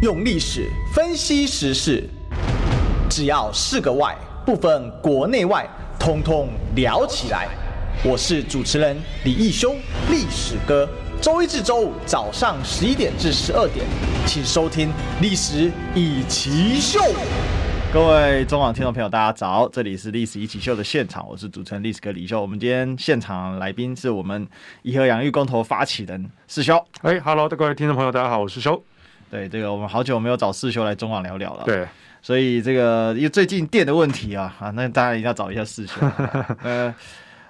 用历史分析时事，只要是个“外”，不分国内外，通通聊起来。我是主持人李义修，历史哥。周一至周五早上十一点至十二点，请收听《历史一奇秀》。各位中广听众朋友，大家早，这里是《历史一起秀》的现场，我是主持人历史哥李秀。我们今天现场来宾是我们颐和养育公投发起人士修。哎哈喽，各位听众朋友，大家好，我是修。对，这个我们好久没有找四修来中网聊聊了。对，所以这个因为最近电的问题啊，啊，那大家一定要找一下四修。呃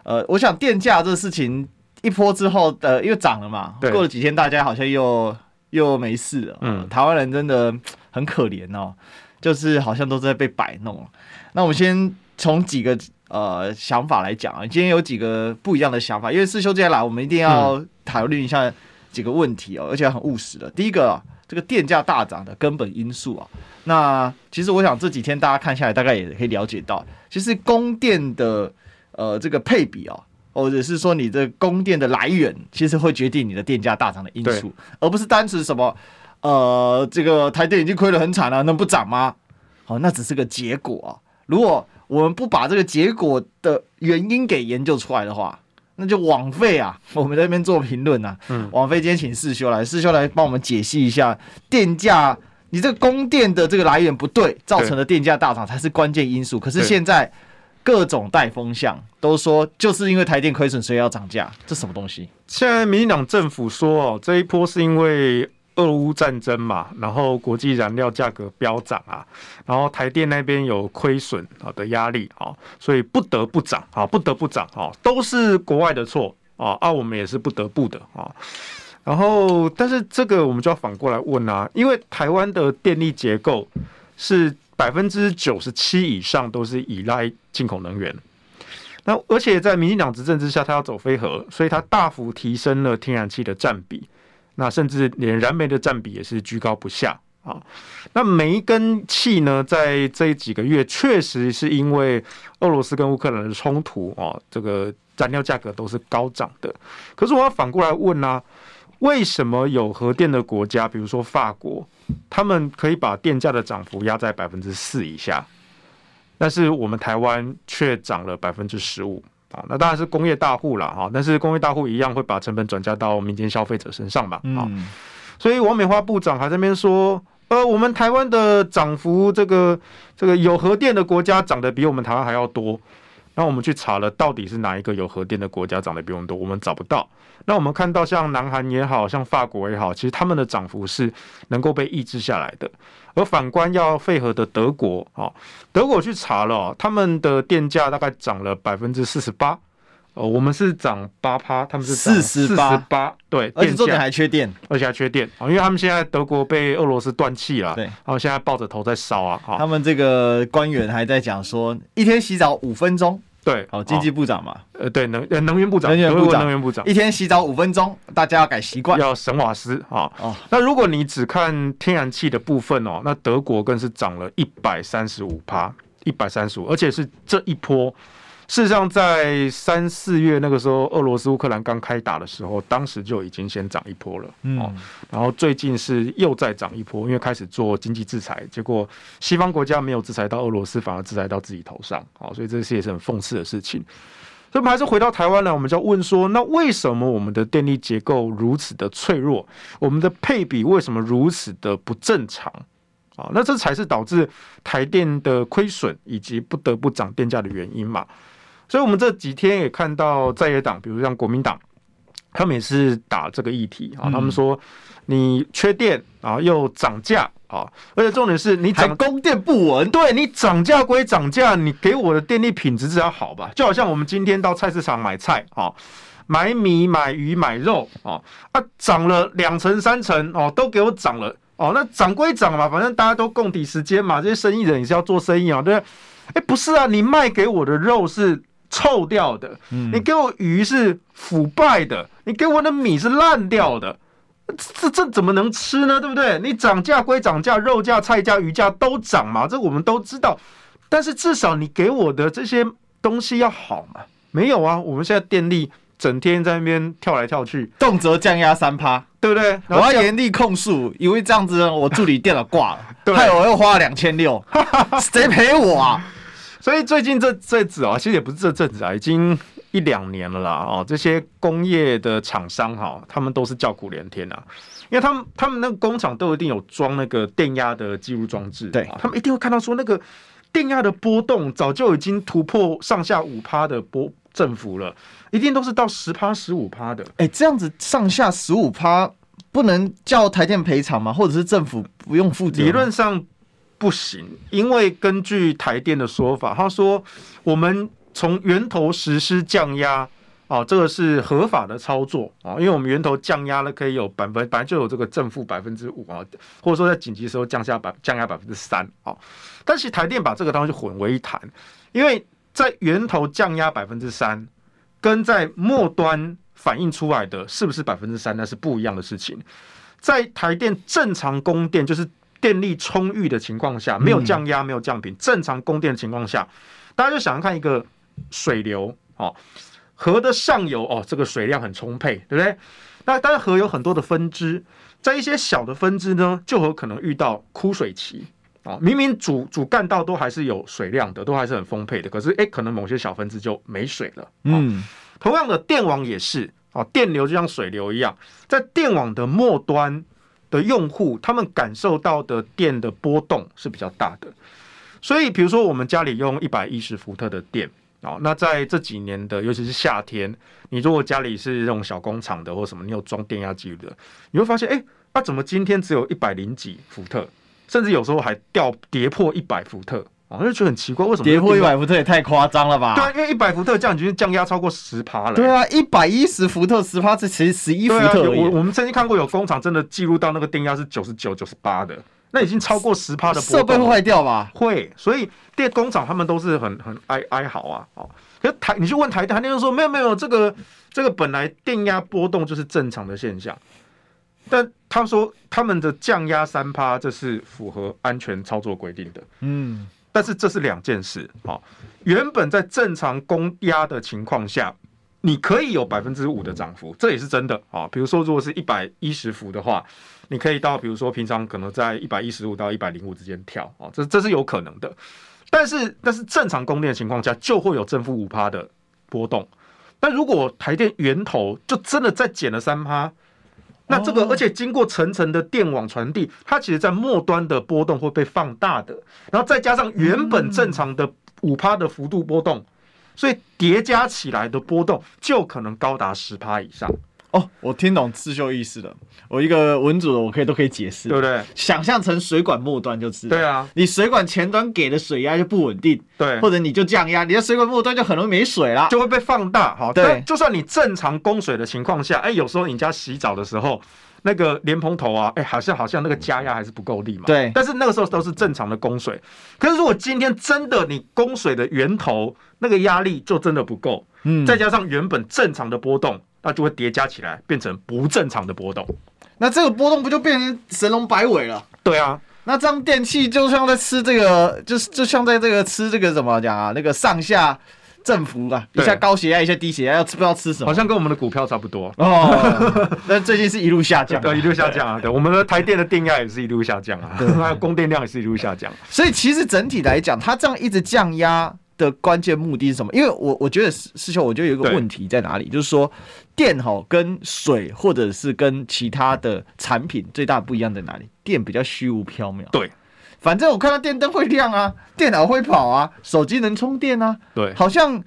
呃，我想电价这个事情一波之后，呃，因为涨了嘛，过了几天，大家好像又又没事了。嗯，台湾人真的很可怜哦，就是好像都在被摆弄。那我们先从几个呃想法来讲啊，今天有几个不一样的想法，因为四修今天来，我们一定要讨论一下几个问题哦，而且很务实的。第一个啊。这个电价大涨的根本因素啊，那其实我想这几天大家看下来，大概也可以了解到，其实供电的呃这个配比啊，或者是说你的供电的来源，其实会决定你的电价大涨的因素，而不是单纯什么呃这个台电已经亏得很惨了，能不涨吗？好，那只是个结果啊。如果我们不把这个结果的原因给研究出来的话，那就枉费啊！我们在那边做评论啊，嗯，枉费今天请四修来，四修来帮我们解析一下电价，你这个供电的这个来源不对，造成的电价大涨才是关键因素。可是现在各种带风向都说，就是因为台电亏损，所以要涨价，这什么东西？现在民进党政府说哦，这一波是因为。俄乌战争嘛，然后国际燃料价格飙涨啊，然后台电那边有亏损啊的压力啊，所以不得不涨啊，不得不涨啊，都是国外的错啊，啊，我们也是不得不的啊。然后，但是这个我们就要反过来问啊，因为台湾的电力结构是百分之九十七以上都是依赖进口能源，那而且在民进党执政之下，它要走非核，所以它大幅提升了天然气的占比。那甚至连燃煤的占比也是居高不下啊。那煤跟气呢，在这几个月确实是因为俄罗斯跟乌克兰的冲突啊，这个燃料价格都是高涨的。可是我要反过来问呢，为什么有核电的国家，比如说法国，他们可以把电价的涨幅压在百分之四以下，但是我们台湾却涨了百分之十五？啊，那当然是工业大户了哈，但是工业大户一样会把成本转嫁到民间消费者身上嘛，啊，所以王美花部长还在那边说，呃，我们台湾的涨幅，这个这个有核电的国家涨得比我们台湾还要多。那我们去查了，到底是哪一个有核电的国家涨得比我们多？我们找不到。那我们看到像南韩也好像法国也好，其实他们的涨幅是能够被抑制下来的。而反观要废核的德国，哦，德国去查了，他们的电价大概涨了百分之四十八。哦，我们是涨八趴，他们是四十八。对，而且重点还缺电，而且还缺电啊，因为他们现在德国被俄罗斯断气了，对，然后现在抱着头在烧啊。他们这个官员还在讲说，一天洗澡五分钟。对，好，经济部长嘛，呃，对，能能源部长，能源部长，能源部长，一天洗澡五分钟，大家要改习惯，要省瓦斯啊。哦，那如果你只看天然气的部分哦，那德国更是涨了一百三十五趴，一百三十五，而且是这一波。事实上，在三四月那个时候，俄罗斯乌克兰刚开打的时候，当时就已经先涨一波了。嗯，然后最近是又再涨一波，因为开始做经济制裁，结果西方国家没有制裁到俄罗斯，反而制裁到自己头上。好，所以这些也是很讽刺的事情。所以我们还是回到台湾来，我们就要问说，那为什么我们的电力结构如此的脆弱？我们的配比为什么如此的不正常？啊，那这才是导致台电的亏损以及不得不涨电价的原因嘛。所以，我们这几天也看到在野党，比如像国民党，他们也是打这个议题啊。他们说，你缺电啊，又涨价啊，而且重点是你涨供电不稳。对，你涨价归涨价，你给我的电力品质至少好吧？就好像我们今天到菜市场买菜啊，买米、买鱼、买肉啊，啊，涨了两成、三成哦，都给我涨了哦。那涨归涨嘛，反正大家都共体时间嘛。这些生意人也是要做生意啊，对不对？哎，不是啊，你卖给我的肉是。臭掉的，你给我鱼是腐败的，你给我的米是烂掉的，这这怎么能吃呢？对不对？你涨价归涨价，肉价、菜价、鱼价都涨嘛，这我们都知道。但是至少你给我的这些东西要好嘛？没有啊，我们现在电力整天在那边跳来跳去，动辄降压三趴，对不对？我要严厉控诉，因为这样子我助理电脑挂了，害我又花了两千六，谁赔我啊？所以最近这这阵子啊，其实也不是这阵子啊，已经一两年了啦。哦，这些工业的厂商哈，他们都是叫苦连天啊，因为他们他们那个工厂都一定有装那个电压的记录装置，对，他们一定会看到说那个电压的波动早就已经突破上下五趴的波振幅了，一定都是到十趴十五趴的。哎，这样子上下十五趴不能叫台电赔偿吗？或者是政府不用负责？理论上。不行，因为根据台电的说法，他说我们从源头实施降压啊，这个是合法的操作啊，因为我们源头降压了，可以有百分本来就有这个正负百分之五啊，或者说在紧急时候降下百降压百分之三啊，但是台电把这个东西混为一谈，因为在源头降压百分之三，跟在末端反映出来的是不是百分之三，那是不一样的事情，在台电正常供电就是。电力充裕的情况下，没有降压，没有降频，正常供电的情况下，大家就想要看一个水流哦，河的上游哦，这个水量很充沛，对不对？那当然河有很多的分支，在一些小的分支呢，就有可能遇到枯水期啊。明明主主干道都还是有水量的，都还是很丰沛的，可是诶，可能某些小分支就没水了。嗯，同样的电网也是哦，电流就像水流一样，在电网的末端。的用户，他们感受到的电的波动是比较大的，所以比如说我们家里用一百一十伏特的电啊，那在这几年的，尤其是夏天，你如果家里是这种小工厂的或什么，你有装电压计的，你会发现，哎，那怎么今天只有一百零几伏特，甚至有时候还掉跌破一百伏特。我就觉得很奇怪，为什么跌破一百伏特也太夸张了吧？对啊，因为一百伏特这样已经降压超过十趴了。对啊，一百一十伏特十趴，这其实十一伏特。我我们曾经看过有工厂真的记录到那个电压是九十九、九十八的，那已经超过十趴的波动。设备会坏掉吧？会，所以电工厂他们都是很很哀哀嚎啊。哦，可是台你去问台电，台电就说没有没有，这个这个本来电压波动就是正常的现象，但他说他们的降压三趴，这是符合安全操作规定的。嗯。但是这是两件事啊，原本在正常供压的情况下，你可以有百分之五的涨幅，这也是真的啊。比如说，如果是一百一十伏的话，你可以到，比如说平常可能在一百一十五到一百零五之间跳啊，这这是有可能的。但是，但是正常供电的情况下，就会有正负五趴的波动。但如果台电源头就真的再减了三趴。那这个，而且经过层层的电网传递，它其实在末端的波动会被放大的，然后再加上原本正常的五趴的幅度波动，所以叠加起来的波动就可能高达十趴以上。哦，我听懂刺绣意思了。我一个文组的，我可以都可以解释，对不对？想象成水管末端就是。对啊，你水管前端给的水压就不稳定，对，或者你就降压，你的水管末端就很容易没水了，就会被放大。好，对，就算你正常供水的情况下，哎，有时候你家洗澡的时候，那个莲蓬头啊，哎，好像好像那个加压还是不够力嘛。对，但是那个时候都是正常的供水。可是如果今天真的你供水的源头那个压力就真的不够，嗯，再加上原本正常的波动。那就会叠加起来，变成不正常的波动。那这个波动不就变成神龙摆尾了？对啊，那这样电器就像在吃这个，就是就像在这个吃这个怎么讲啊？那个上下振幅啊，一下高血压，一下低血压，要吃不知道吃什么？好像跟我们的股票差不多哦。但最近是一路下降，对，一路下降啊。对，我们的台电的电压也是一路下降啊，还有供电量也是一路下降。所以其实整体来讲，它这样一直降压。的关键目的是什么？因为我我觉得师兄，我觉得有一个问题在哪里，就是说电哈跟水或者是跟其他的产品最大不一样在哪里？电比较虚无缥缈，对，反正我看到电灯会亮啊，电脑会跑啊，手机能充电啊，对，好像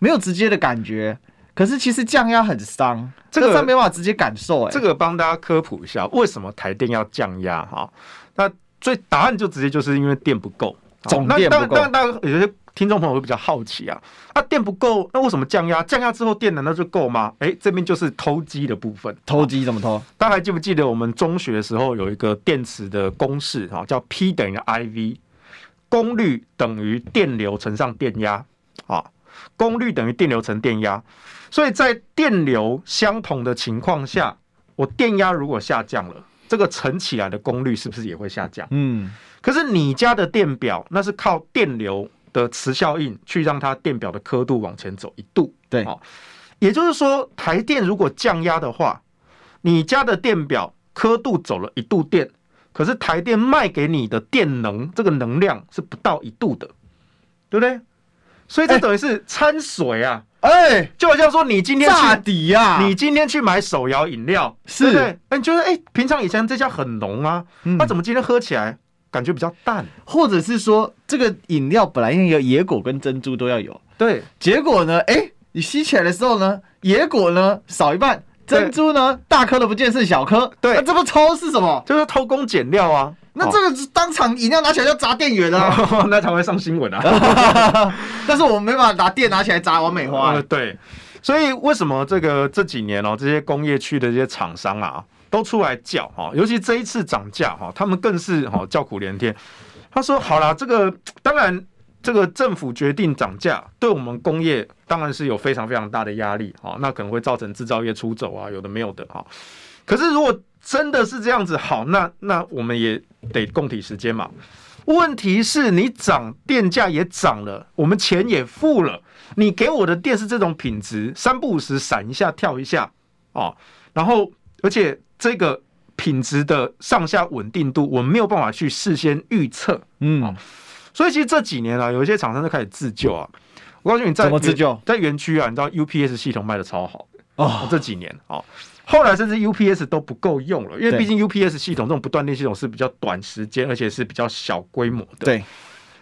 没有直接的感觉。可是其实降压很伤，这个没办法直接感受。哎，这个帮大家科普一下，为什么台电要降压？哈，那最答案就直接就是因为电不够，总电不够。那那那有些。听众朋友会比较好奇啊，啊电不够，那为什么降压？降压之后电难道就够吗？哎、欸，这边就是偷机的部分。偷机怎么偷？大家还记不记得我们中学的时候有一个电池的公式啊，叫 P 等于 IV，功率等于电流乘上电压啊，功率等于电流乘电压。所以在电流相同的情况下，我电压如果下降了，这个乘起来的功率是不是也会下降？嗯。可是你家的电表那是靠电流的磁效应去让它电表的刻度往前走一度，对，也就是说，台电如果降压的话，你家的电表刻度走了一度电，可是台电卖给你的电能这个能量是不到一度的，对不对？所以这等于是掺水啊！哎、欸，就好像说你今天去炸底呀，你今天去买手摇饮料，是对不对？哎，你觉得哎，平常以前这家很浓啊，那、嗯、怎么今天喝起来感觉比较淡？或者是说，这个饮料本来应该有野果跟珍珠都要有，对，结果呢，哎，你吸起来的时候呢，野果呢少一半，珍珠呢大颗的不见剩小颗，对，那、啊、这不偷是什么？就是偷工减料啊！那这个当场饮料拿起来就砸店员啊，哦、那才会上新闻啊！但是我们没办法拿店拿起来砸完美花、欸呃。对，所以为什么这个这几年哦，这些工业区的这些厂商啊，都出来叫哈，尤其这一次涨价哈，他们更是哈叫苦连天。他说：“好啦，这个当然，这个政府决定涨价，对我们工业当然是有非常非常大的压力哈，那可能会造成制造业出走啊，有的没有的哈。可是如果真的是这样子，好，那那我们也得供体时间嘛。问题是你涨电价也涨了，我们钱也付了，你给我的电是这种品质，三不五时闪一下跳一下哦，然后而且这个品质的上下稳定度，我们没有办法去事先预测，嗯、哦，所以其实这几年啊，有一些厂商都开始自救啊。我告诉你，在怎么自救？在园区啊，你知道 UPS 系统卖的超好哦，这几年哦。后来甚至 UPS 都不够用了，因为毕竟 UPS 系统这种不断电系统是比较短时间，而且是比较小规模的。对，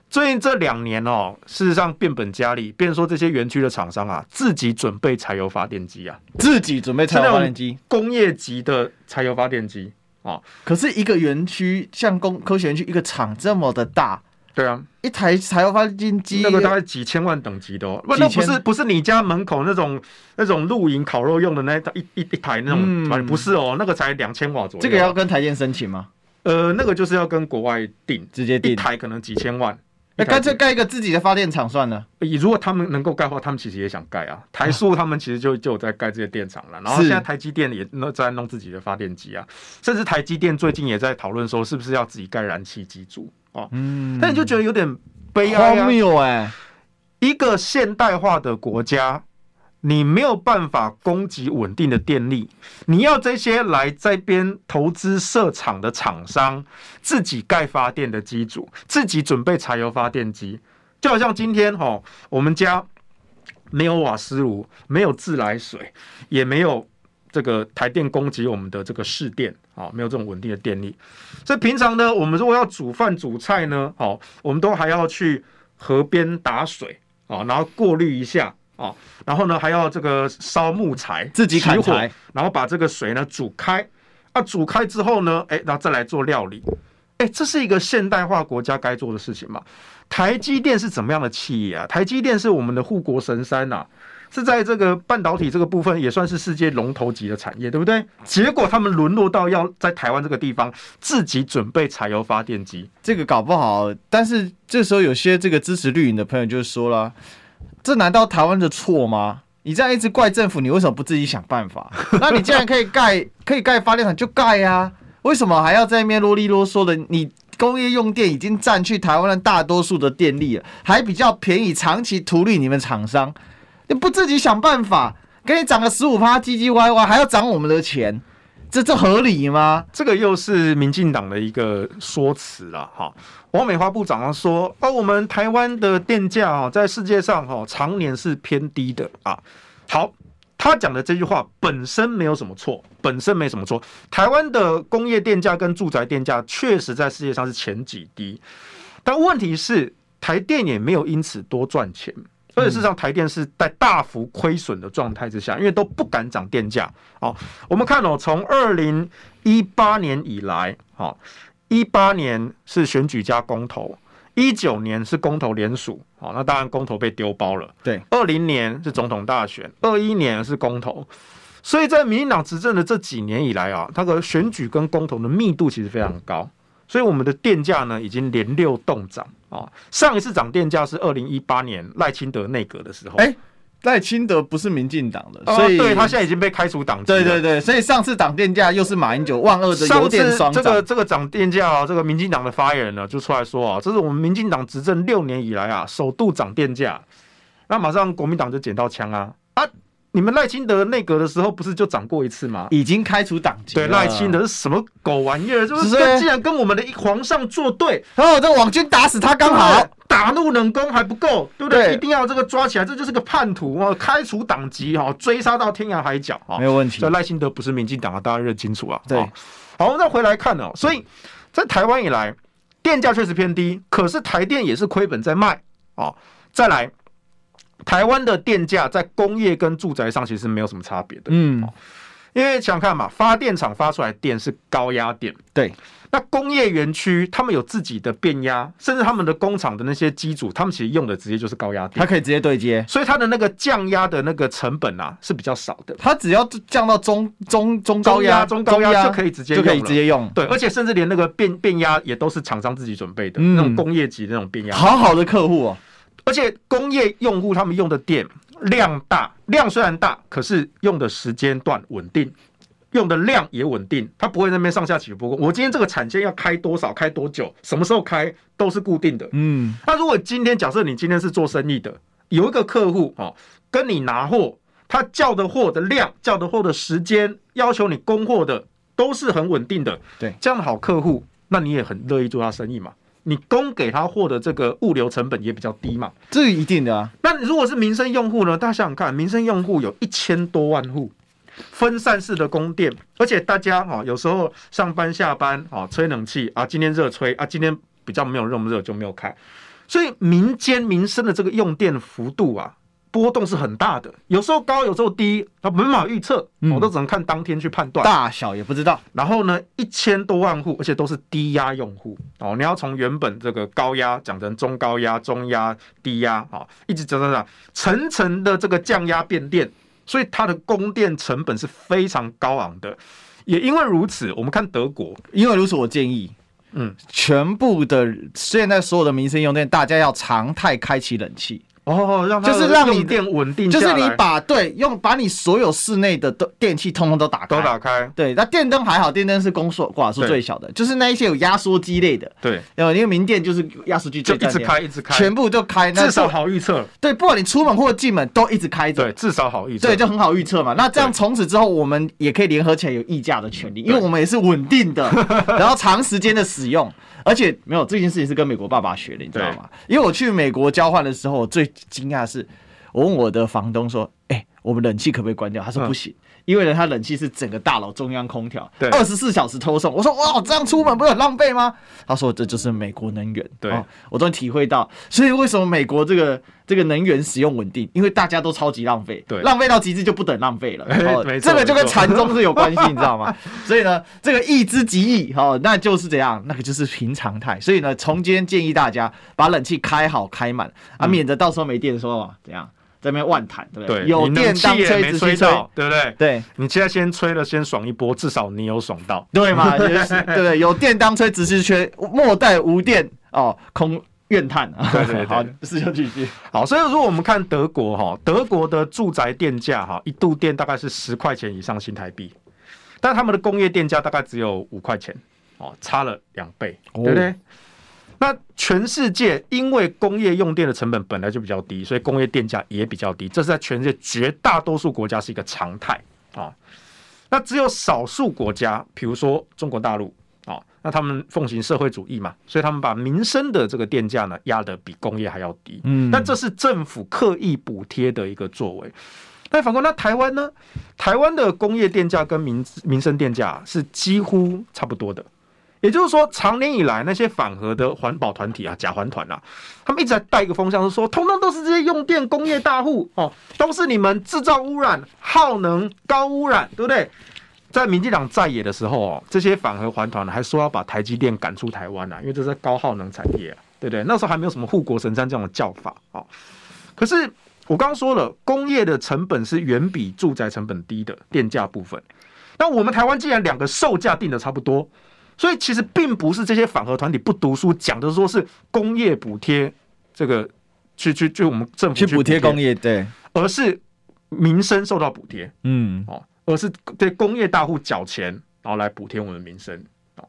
最近这两年哦，事实上变本加厉，变成说这些园区的厂商啊，自己准备柴油发电机啊，自己准备柴油发电机，工业级的柴油发电机啊。可是一个园区像工科学园区一个厂这么的大。对啊，一台柴油发电机那个大概几千万等级的哦，不，那不是不是你家门口那种那种露营烤肉用的那一一一台那种，嗯，不是哦，那个才两千瓦左右。这个要跟台电申请吗？呃，那个就是要跟国外订，直接订，一台可能几千万。那干脆盖一个自己的发电厂算了。如果他们能够盖的话，他们其实也想盖啊。台塑他们其实就就有在盖这些电厂了，然后现在台积电也在弄自己的发电机啊，甚至台积电最近也在讨论说，是不是要自己盖燃气机组。哦，嗯，但你就觉得有点悲哀啊！哎，一个现代化的国家，你没有办法供给稳定的电力，你要这些来这边投资设厂的厂商自己盖发电的机组，自己准备柴油发电机，就好像今天哈，我们家没有瓦斯炉，没有自来水，也没有。这个台电供给我们的这个市电啊，没有这种稳定的电力，所以平常呢，我们如果要煮饭煮菜呢，好，我们都还要去河边打水啊，然后过滤一下啊，然后呢还要这个烧木材，自己砍柴，然后把这个水呢煮开，啊，煮开之后呢，哎，然后再来做料理，哎，这是一个现代化国家该做的事情嘛？台积电是怎么样的企业啊？台积电是我们的护国神山呐、啊。是在这个半导体这个部分也算是世界龙头级的产业，对不对？结果他们沦落到要在台湾这个地方自己准备柴油发电机，这个搞不好。但是这时候有些这个支持绿营的朋友就说了：“这难道台湾的错吗？你这样一直怪政府，你为什么不自己想办法？那你既然可以盖可以盖发电厂就盖呀，为什么还要在那边啰里啰嗦的？你工业用电已经占去台湾的大多数的电力了，还比较便宜，长期图利你们厂商。”你不自己想办法，给你涨个十五趴，唧唧歪歪，还要涨我们的钱，这这合理吗？这个又是民进党的一个说辞了哈。王美花部长说：“哦，我们台湾的电价啊，在世界上哈常年是偏低的啊。”好，他讲的这句话本身没有什么错，本身没什么错。台湾的工业电价跟住宅电价确实在世界上是前几低，但问题是台电也没有因此多赚钱。而且事实上，台电是在大幅亏损的状态之下，因为都不敢涨电价。好，我们看哦，从二零一八年以来，好，一八年是选举加公投，一九年是公投连署，好，那当然公投被丢包了。对，二零年是总统大选，二一年是公投，所以在民进党执政的这几年以来啊，它的选举跟公投的密度其实非常高。所以我们的电价呢，已经连六动涨啊！上一次涨电价是二零一八年赖清德内阁的时候。哎，赖清德不是民进党的，所以、哦、对他现在已经被开除党籍。对对对，所以上次涨电价又是马英九万恶的油电双涨。这个这个涨电价啊，这个民进党的发言人呢就出来说啊，这是我们民进党执政六年以来啊首度涨电价。那马上国民党就捡到枪啊啊！你们赖清德内阁的时候不是就涨过一次吗？已经开除党籍。对，赖清德是什么狗玩意儿？就是竟然跟我们的皇上作对，然后这网军打死他刚好，打入冷宫还不够，对不对？对一定要这个抓起来，这就是个叛徒啊！开除党籍哈，追杀到天涯海角啊！没有问题。这赖清德不是民进党啊，大家认清楚啊。对，好，我们再回来看哦。所以在台湾以来，电价确实偏低，可是台电也是亏本在卖啊。再来。台湾的电价在工业跟住宅上其实没有什么差别的，嗯，因为想看嘛，发电厂发出来电是高压电，对，那工业园区他们有自己的变压，甚至他们的工厂的那些机组，他们其实用的直接就是高压电，它可以直接对接，所以它的那个降压的那个成本啊是比较少的，它只要降到中中中高压中高压就可以直接就可以直接用，对，而且甚至连那个变变压也都是厂商自己准备的，嗯、那种工业级的那种变压，好好的客户哦。而且工业用户他们用的电量大，量虽然大，可是用的时间段稳定，用的量也稳定，它不会在那边上下起伏。我今天这个产线要开多少，开多久，什么时候开都是固定的。嗯，那如果今天假设你今天是做生意的，有一个客户哦，跟你拿货，他叫的货的量、叫的货的时间，要求你供货的都是很稳定的。对，这样的好客户，那你也很乐意做他生意嘛。你供给他货的这个物流成本也比较低嘛？这是一定的啊。那如果是民生用户呢？大家想想看，民生用户有一千多万户，分散式的供电，而且大家哈有时候上班下班啊吹冷气啊，今天热吹啊，今天比较没有那么热就没有开，所以民间民生的这个用电幅度啊。波动是很大的，有时候高，有时候低，它没办法预测，我都只能看当天去判断，大小也不知道。然后呢，一千多万户，而且都是低压用户哦，你要从原本这个高压讲成中高压、中压、低压，好，一直讲讲讲，层层的这个降压变电，所以它的供电成本是非常高昂的。也因为如此，我们看德国，因为如此，我建议，嗯，全部的现在所有的民生用电，大家要常态开启冷气。哦，让就是让你电稳定，就是你把对用把你所有室内的都电器通通都打开，都打开。对，那电灯还好，电灯是公数瓦数最小的，就是那一些有压缩机类的。对，因为民电就是压缩机，就一直开一直开，全部都开，至少好预测。对，不管你出门或者进门都一直开着，对，至少好预测。对，就很好预测嘛。那这样从此之后，我们也可以联合起来有议价的权利，因为我们也是稳定的，然后长时间的使用。而且没有这件事情是跟美国爸爸学的，你知道吗？因为我去美国交换的时候，我最惊讶的是，我问我的房东说：“哎，我们冷气可不可以关掉？”他说：“不行。”因为呢，它冷气是整个大楼中央空调，对，二十四小时偷送。我说哇，这样出门不是很浪费吗？他说这就是美国能源。对，哦、我终于体会到，所以为什么美国这个这个能源使用稳定？因为大家都超级浪费，对，浪费到极致就不等浪费了。哦、这个就跟禅宗是有关系，你知道吗？所以呢，这个一之即易，哈，那就是怎样？那个就是平常态。所以呢，从今天建议大家把冷气开好开满啊，免得到时候没电的时候怎样？在那边乱谈，对不对？有电当吹，直吹到，对不对？对，你现在先吹了，先爽一波，至少你有爽到，对嘛？对不对？有电当吹，只是缺莫待无电哦，空怨叹啊！对对对，好，事就继续。好，所以如果我们看德国哈，德国的住宅电价哈，一度电大概是十块钱以上新台币，但他们的工业电价大概只有五块钱，哦，差了两倍，对不对？那全世界因为工业用电的成本本来就比较低，所以工业电价也比较低，这是在全世界绝大多数国家是一个常态啊。那只有少数国家，比如说中国大陆啊，那他们奉行社会主义嘛，所以他们把民生的这个电价呢压得比工业还要低。嗯，但这是政府刻意补贴的一个作为。但反观那台湾呢，台湾的工业电价跟民民生电价是几乎差不多的。也就是说，长年以来那些反核的环保团体啊、假环团啊，他们一直在带一个风向，是说，通通都是这些用电工业大户哦，都是你们制造污染、耗能、高污染，对不对？在民进党在野的时候哦，这些反核环团还说要把台积电赶出台湾啊，因为这是高耗能产业啊，对不对？那时候还没有什么护国神山这种叫法哦。可是我刚刚说了，工业的成本是远比住宅成本低的电价部分，那我们台湾既然两个售价定的差不多。所以其实并不是这些反核团体不读书，讲的说是工业补贴这个去去去我们政府去补贴工业，对，而是民生受到补贴，嗯，哦，而是对工业大户缴钱，然后来补贴我们的民生，哦，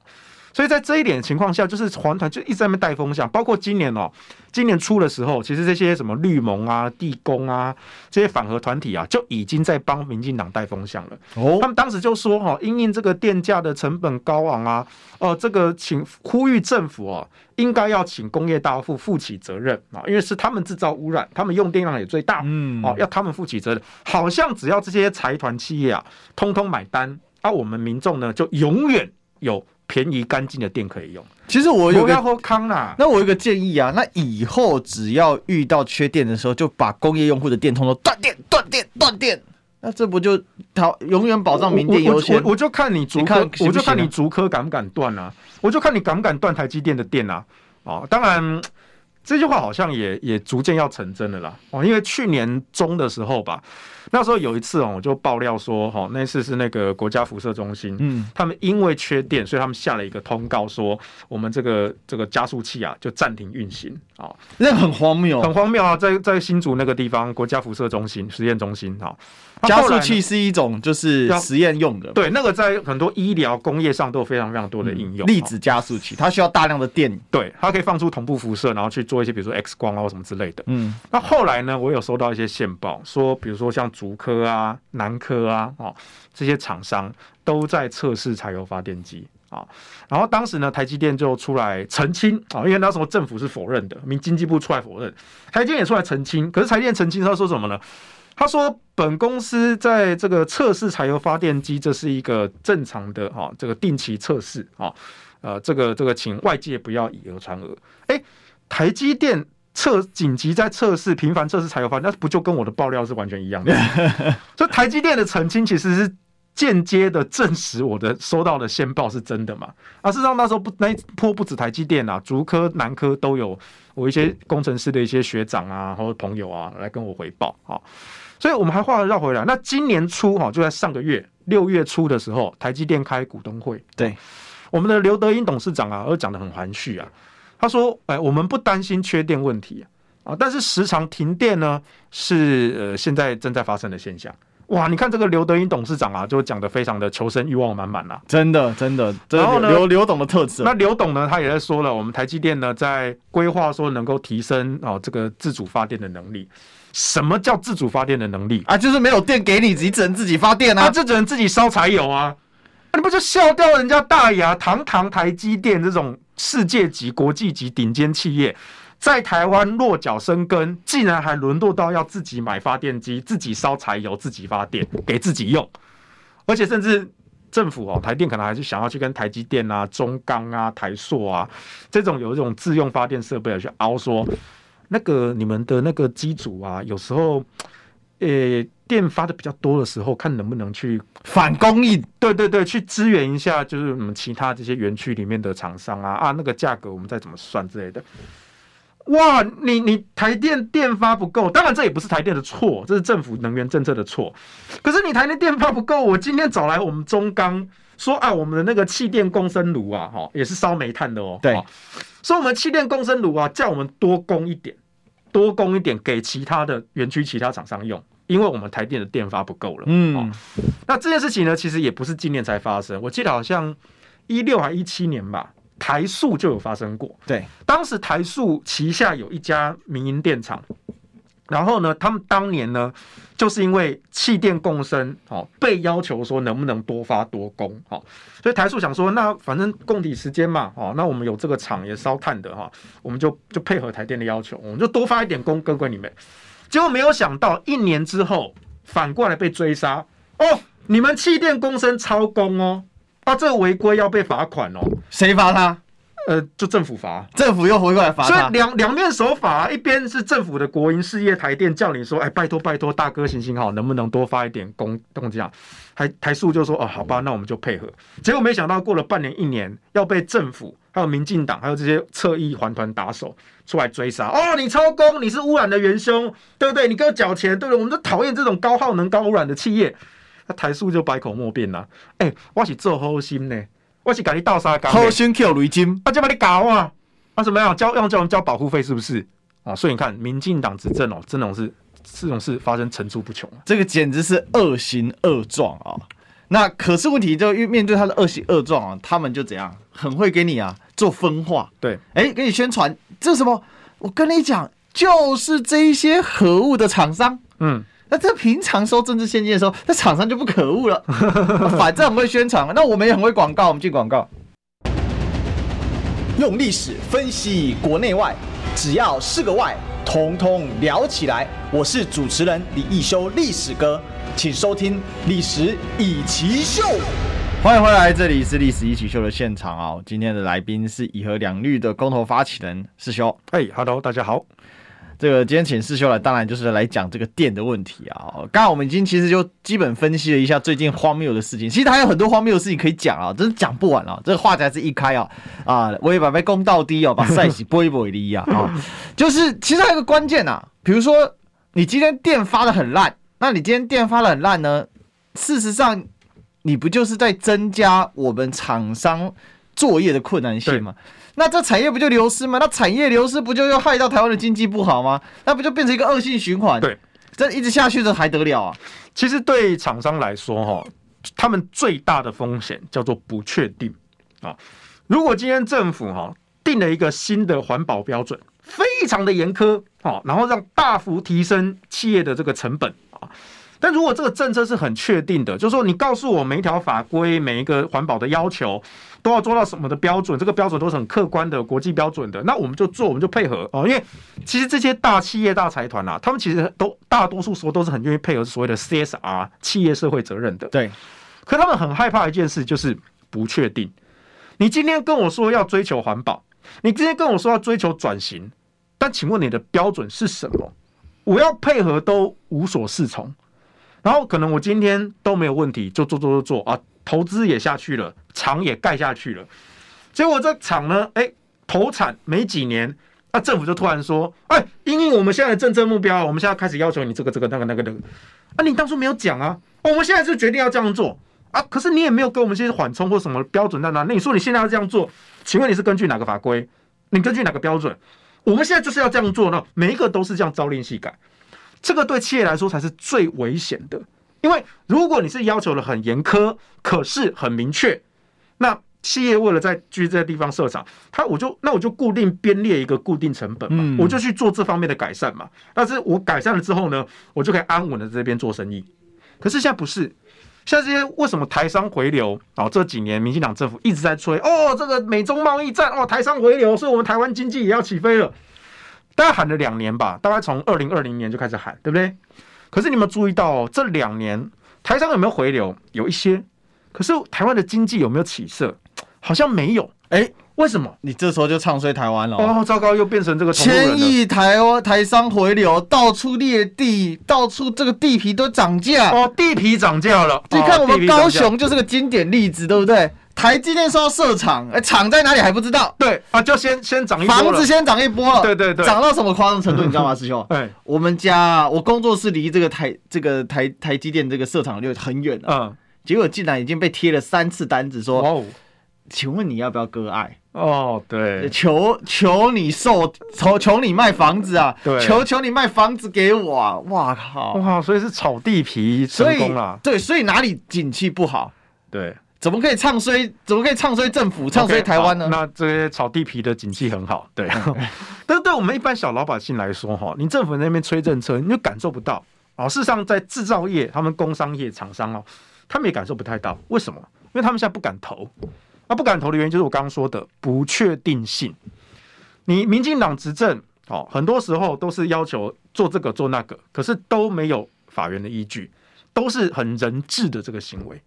所以在这一点情况下，就是环团就一直在那边带风向，包括今年哦，今年初的时候，其实这些什么绿盟啊、地公啊这些反核团体啊，就已经在帮民进党带风向了。哦，他们当时就说哈，因应这个电价的成本高昂啊，哦，这个请呼吁政府哦，应该要请工业大户负起责任啊，因为是他们制造污染，他们用电量也最大，嗯，哦，要他们负起责任。好像只要这些财团企业啊，通通买单，那、啊、我们民众呢，就永远有。便宜干净的电可以用。其实我有个那我有一个建议啊，那以后只要遇到缺电的时候，就把工业用户的电通通断电、断电、断电。那这不就他永远保障民电优先？我我就看你竹科，我就看你竹科敢不敢断啊？我就看你敢不敢断台积电的电啊？哦，当然这句话好像也也逐渐要成真了啦。哦，因为去年中的时候吧。那时候有一次哦，我就爆料说，哈，那次是那个国家辐射中心，嗯，他们因为缺电，所以他们下了一个通告，说我们这个这个加速器啊就暂停运行啊，那很荒谬，很荒谬啊，在在新竹那个地方，国家辐射中心实验中心哈，加速器是一种就是实验用的，对，那个在很多医疗工业上都有非常非常多的应用，粒子加速器，它需要大量的电，对，它可以放出同步辐射，然后去做一些比如说 X 光啊或什么之类的，嗯，那后来呢，我有收到一些线报，说比如说像。竹科啊，南科啊，哦，这些厂商都在测试柴油发电机啊。然后当时呢，台积电就出来澄清啊，因为那时候政府是否认的，民经济部出来否认，台积电也出来澄清。可是台积电澄清他说什么呢？他说本公司在这个测试柴油发电机，这是一个正常的哈，这个定期测试啊。呃，这个这个，请外界不要以讹传讹。哎，台积电。测紧急在测试，频繁测试才有发电，那不就跟我的爆料是完全一样的？所以台积电的澄清其实是间接的证实我的收到的线报是真的嘛？啊，事实上那时候不那一波不止台积电啊，竹科、南科都有我一些工程师的一些学长啊或者朋友啊来跟我回报啊。所以我们还话绕回来，那今年初哈就在上个月六月初的时候，台积电开股东会，对我们的刘德英董事长啊，而讲得很含蓄啊。他说：“哎，我们不担心缺电问题啊，但是时常停电呢，是呃现在正在发生的现象。哇，你看这个刘德英董事长啊，就讲的非常的求生欲望满满啦，真的真的。然后呢，刘刘董的特质，那刘董呢，他也在说了，我们台积电呢在规划说能够提升哦这个自主发电的能力。什么叫自主发电的能力啊？就是没有电给你，你只能自己发电啊，这只能自己烧柴油啊。那你不就笑掉人家大牙？堂堂台积电这种。”世界级、国际级顶尖企业在台湾落脚生根，竟然还沦落到要自己买发电机、自己烧柴油、自己发电给自己用，而且甚至政府哦，台电可能还是想要去跟台积电啊、中钢啊、台塑啊这种有一种自用发电设备去凹说，那个你们的那个机组啊，有时候。呃、欸，电发的比较多的时候，看能不能去反供应，对对对，去支援一下，就是我们其他这些园区里面的厂商啊啊，那个价格我们再怎么算之类的。哇，你你台电电发不够，当然这也不是台电的错，这是政府能源政策的错。可是你台电电发不够，我今天找来我们中钢说啊，我们的那个气电共生炉啊，哈，也是烧煤炭的哦，对，说我们气电共生炉啊，叫我们多供一点。多供一点给其他的园区、其他厂商用，因为我们台电的电发不够了。嗯、哦，那这件事情呢，其实也不是今年才发生。我记得好像一六还一七年吧，台塑就有发生过。对，当时台塑旗下有一家民营电厂。然后呢，他们当年呢，就是因为气电共生，哦，被要求说能不能多发多供，哦，所以台塑想说，那反正供体时间嘛，哦，那我们有这个厂也烧炭的哈，我们就就配合台电的要求，我们就多发一点供，跟归你们。结果没有想到，一年之后反过来被追杀，哦，你们气电公升超供哦，啊，这个违规要被罚款哦，谁罚他？呃，就政府罚，政府又回过来罚，所以两两面手法，一边是政府的国营事业台电叫你说，哎，拜托拜托，大哥行行好，能不能多发一点工工这样？台台塑就说，哦，好吧，那我们就配合。结果没想到过了半年一年，要被政府还有民进党还有这些侧翼环团打手出来追杀。哦，你超工，你是污染的元凶，对不对？你给我缴钱，对不对？我们都讨厌这种高耗能、高污染的企业。那台塑就百口莫辩啦。哎，我是做好心呢。我是给你倒沙缸，好心扣雷金，啊，就把你搞啊！啊，怎么样？交要叫人交保护费是不是？啊，所以你看，民进党执政哦，这种事，这种事发生层出不穷，这个简直是恶行恶状啊！那可是问题就面对他的恶行恶状啊，他们就怎样，很会给你啊做分化。对，哎，给你宣传这是什么？我跟你讲，就是这一些可恶的厂商。嗯，那这平常收政治献金的时候，那厂商就不可恶了。反正很会宣传，那我们也很会广告，我们进广告。用历史分析国内外，只要是个“外”，统统聊起来。我是主持人李一修，历史哥。请收听《历史易起 SHOW》，欢迎回来，这里是《历史一起 SHOW》的现场啊！今天的来宾是以和两绿的公投发起人士修。嘿哈喽，大家好。这个今天请世修来，当然就是来讲这个电的问题啊。刚刚我们已经其实就基本分析了一下最近荒谬的事情，其实还有很多荒谬的事情可以讲啊，真是讲不完啊。这个话匣子一开啊，啊，我也把被攻到低哦，把赛事播一播一啊啊，就是其实还有一个关键啊，比如说你今天电发的很烂。那你今天电发的很烂呢？事实上，你不就是在增加我们厂商作业的困难性吗？那这产业不就流失吗？那产业流失不就又害到台湾的经济不好吗？那不就变成一个恶性循环？对，这一直下去，这还得了啊？其实对厂商来说，哈，他们最大的风险叫做不确定啊。如果今天政府哈定了一个新的环保标准，非常的严苛，啊，然后让大幅提升企业的这个成本。但如果这个政策是很确定的，就是说你告诉我每一条法规、每一个环保的要求都要做到什么的标准，这个标准都是很客观的国际标准的，那我们就做，我们就配合哦。因为其实这些大企业、大财团啊，他们其实都大多数时候都是很愿意配合所谓的 CSR 企业社会责任的。对，可他们很害怕一件事，就是不确定。你今天跟我说要追求环保，你今天跟我说要追求转型，但请问你的标准是什么？我要配合都无所适从，然后可能我今天都没有问题，就做做做做啊，投资也下去了，厂也盖下去了，结果这厂呢，哎，投产没几年，啊、政府就突然说，哎，因为我们现在的政策目标，我们现在开始要求你这个这个那个那个那个，啊，你当初没有讲啊，我们现在就决定要这样做啊，可是你也没有给我们一些缓冲或什么标准在哪，那你说你现在要这样做，请问你是根据哪个法规？你根据哪个标准？我们现在就是要这样做呢，每一个都是这样朝令夕改，这个对企业来说才是最危险的。因为如果你是要求的很严苛，可是很明确，那企业为了在居这些地方设厂，他我就那我就固定编列一个固定成本嘛，我就去做这方面的改善嘛。但是我改善了之后呢，我就可以安稳的在这边做生意。可是现在不是。像这些为什么台商回流？哦，这几年民进党政府一直在吹哦，这个美中贸易战哦，台商回流，所以我们台湾经济也要起飞了。大概喊了两年吧，大概从二零二零年就开始喊，对不对？可是你们注意到哦，这两年台商有没有回流？有一些，可是台湾的经济有没有起色？好像没有。哎。为什么你这时候就唱衰台湾了？哦，糟糕，又变成这个千亿台湾台商回流，到处裂地，到处这个地皮都涨价哦，地皮涨价了。你看我们高雄就是个经典例子，对不对？台积电说要设厂，哎，厂在哪里还不知道？对啊，就先先涨一波，房子先涨一波了。对对对，涨到什么夸张程度？你知道吗，师兄？哎，我们家我工作室离这个台这个台台积电这个设厂就很远了。嗯，结果竟然已经被贴了三次单子，说哦，请问你要不要割爱？哦，对，求求你售，求求你卖房子啊！对，求求你卖房子给我啊！哇靠！哇，所以是炒地皮成功了。对，所以哪里景气不好？对，怎么可以唱衰？怎么可以唱衰政府？唱衰台湾呢？那这些炒地皮的景气很好，对。但是对我们一般小老百姓来说，哈，你政府那边吹政策，你就感受不到啊。事实上，在制造业，他们工商业厂商哦，他们也感受不太到。为什么？因为他们现在不敢投。那不敢投的原因就是我刚刚说的不确定性。你民进党执政，哦，很多时候都是要求做这个做那个，可是都没有法源的依据，都是很人治的这个行为。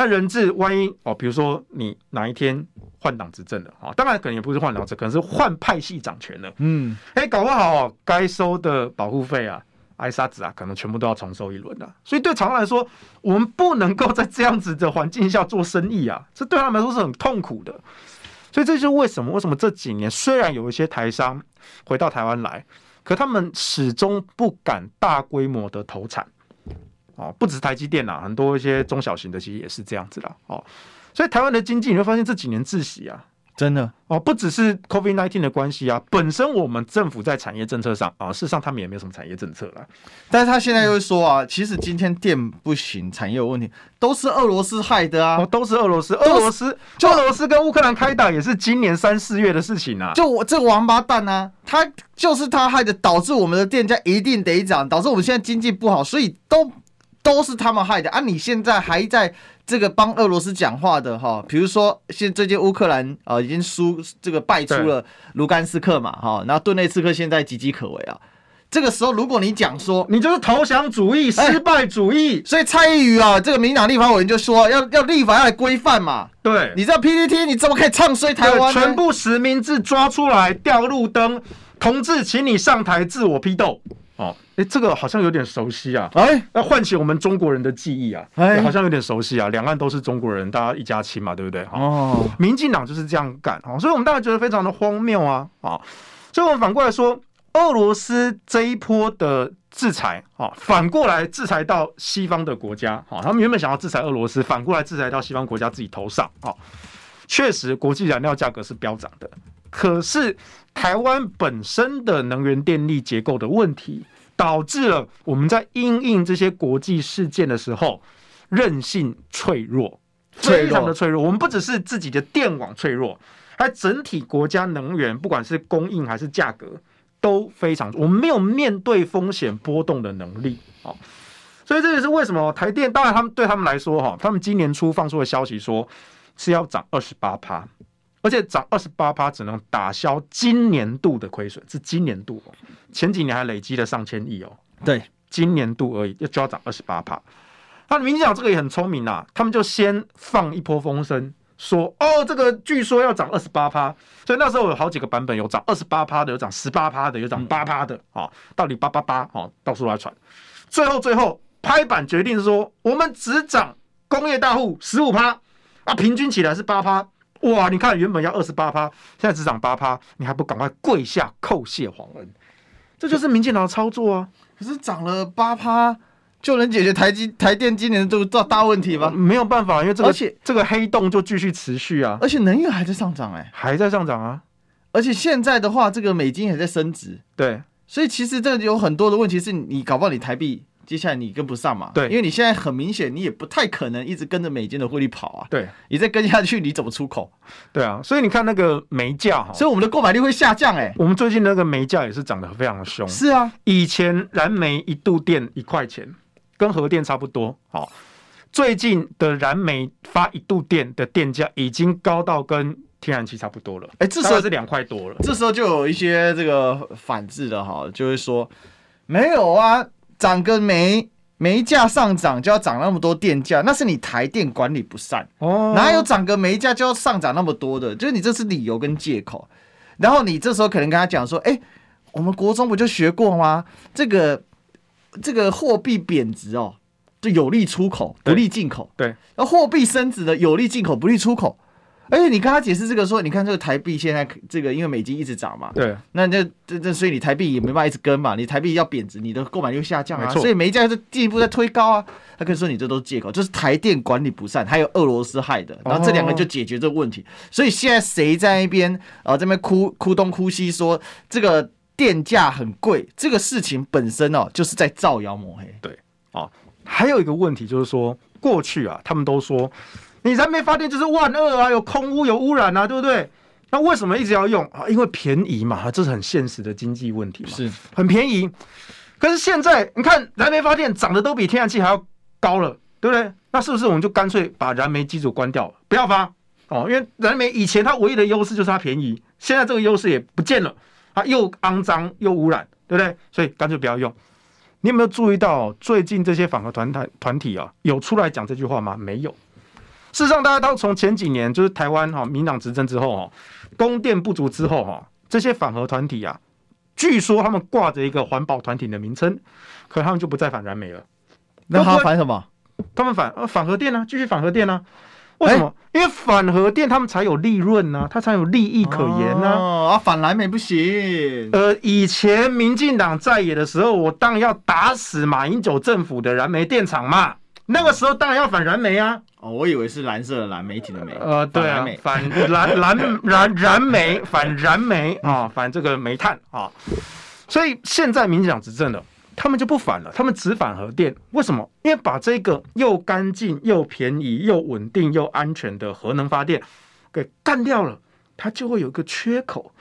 那人质万一哦，比如说你哪一天换党执政了啊，当然可能也不是换党执政，可能是换派系掌权了。嗯，哎，搞不好该收的保护费啊。挨沙子啊，可能全部都要重收一轮的，所以对厂商来说，我们不能够在这样子的环境下做生意啊，这对他们来说是很痛苦的。所以这就是为什么，为什么这几年虽然有一些台商回到台湾来，可他们始终不敢大规模的投产。哦，不只是台积电啊，很多一些中小型的其实也是这样子的。哦，所以台湾的经济你会发现这几年窒息啊。真的哦，不只是 COVID nineteen 的关系啊，本身我们政府在产业政策上啊，事实上他们也没有什么产业政策了。但是他现在又说啊，其实今天电不行，产业有问题，都是俄罗斯害的啊，哦、都是俄罗斯，俄罗斯，就俄罗斯跟乌克兰开打也是今年三四月的事情啊。就我这个王八蛋啊，他就是他害的，导致我们的电价一定得涨，导致我们现在经济不好，所以都都是他们害的啊！你现在还在。这个帮俄罗斯讲话的哈，比如说现最近乌克兰啊已经输这个败出了卢甘斯克嘛哈，然后顿内茨克现在岌岌可危啊。这个时候如果你讲说你就是投降主义、失败主义，所以蔡易余啊这个民党立法委员就说要要立法要来规范嘛。对，你知道 PPT 你怎么可以唱衰台湾？全部实名制抓出来吊路灯，同志，请你上台自我批斗。哦，哎，这个好像有点熟悉啊！哎，要唤起我们中国人的记忆啊！哎，好像有点熟悉啊！两岸都是中国人，大家一家亲嘛，对不对？哦，民进党就是这样干哦，所以我们大家觉得非常的荒谬啊！啊，所以我们反过来说，俄罗斯这一波的制裁啊，反过来制裁到西方的国家啊，他们原本想要制裁俄罗斯，反过来制裁到西方国家自己头上啊，确实国际燃料价格是飙涨的。可是台湾本身的能源电力结构的问题，导致了我们在因应这些国际事件的时候，韧性脆弱，非常的脆弱。我们不只是自己的电网脆弱，还整体国家能源，不管是供应还是价格，都非常，我们没有面对风险波动的能力。好，所以这也是为什么台电，当然他们对他们来说，哈，他们今年初放出的消息说是要涨二十八趴。而且涨二十八趴，只能打消今年度的亏损，是今年度哦。前几年还累积了上千亿哦。对，今年度而已，要就要涨二十八趴。那民进党这个也很聪明啊，他们就先放一波风声，说哦，这个据说要涨二十八趴。所以那时候有好几个版本，有涨二十八趴的，有涨十八趴的，有涨八趴的啊。到底八八八啊？到处来传。最后最后拍板决定说，我们只涨工业大户十五趴啊，平均起来是八趴。哇！你看，原本要二十八趴，现在只涨八趴，你还不赶快跪下叩谢皇恩？这就是民进党的操作啊！可是涨了八趴就能解决台积台电今年这个大问题吗？没有办法，因为这个而且这个黑洞就继续持续啊！而且能源还在上涨，哎，还在上涨啊！而且现在的话，这个美金还在升值，对，所以其实这有很多的问题是你搞不好你台币。接下来你跟不上嘛？对，因为你现在很明显，你也不太可能一直跟着美金的汇率跑啊。对，你再跟下去，你怎么出口？对啊，所以你看那个煤价哈，所以我们的购买力会下降哎、欸。我们最近那个煤价也是涨得非常的凶。是啊，以前燃煤一度电一块钱，跟核电差不多。好，最近的燃煤发一度电的电价已经高到跟天然气差不多了。哎、欸，这时候是两块多了。这时候就有一些这个反制的哈，就是说没有啊。涨个煤煤价上涨就要涨那么多电价，那是你台电管理不善哦。哪有涨个煤价就要上涨那么多的？就是你这是理由跟借口。然后你这时候可能跟他讲说：“哎、欸，我们国中不就学过吗？这个这个货币贬值哦，就有利出口，不利进口。对，那货币升值的有利进口，不利出口。”而且你跟他解释这个说，你看这个台币现在这个因为美金一直涨嘛，对，那这这这所以你台币也没办法一直跟嘛，你台币要贬值，你的购买力下降啊，所以煤价就进一步在推高啊。他可以说你这都是借口，就是台电管理不善，还有俄罗斯害的，然后这两个就解决这个问题。所以现在谁在那边啊这边哭哭东哭西说这个电价很贵，这个事情本身哦就是在造谣抹黑。对，哦，还有一个问题就是说过去啊，他们都说。你燃煤发电就是万恶啊，有空污有污染啊，对不对？那为什么一直要用啊？因为便宜嘛，这是很现实的经济问题嘛，是很便宜。可是现在你看燃煤发电涨得都比天然气还要高了，对不对？那是不是我们就干脆把燃煤机组关掉，不要发哦？因为燃煤以前它唯一的优势就是它便宜，现在这个优势也不见了，它又肮脏又污染，对不对？所以干脆不要用。你有没有注意到最近这些反核团团团体啊，有出来讲这句话吗？没有。事实上，大家都从前几年就是台湾哈民党执政之后哈，供电不足之后哈，这些反核团体啊，据说他们挂着一个环保团体的名称，可他们就不再反燃煤了。那他反什么？他们反呃反核电啊，继续反核电啊？为什么？欸、因为反核电他们才有利润呢、啊，他才有利益可言呢、啊。哦，啊，反燃煤不行。呃，以前民进党在野的时候，我当然要打死马英九政府的燃煤电厂嘛。那个时候当然要反燃煤啊。哦，我以为是蓝色的蓝，媒体的媒。呃，对啊，反蓝蓝燃 燃煤，反燃煤啊，反这个煤炭啊。所以现在民进党执政了，他们就不反了，他们只反核电。为什么？因为把这个又干净又便宜又稳定又安全的核能发电给干掉了，它就会有一个缺口，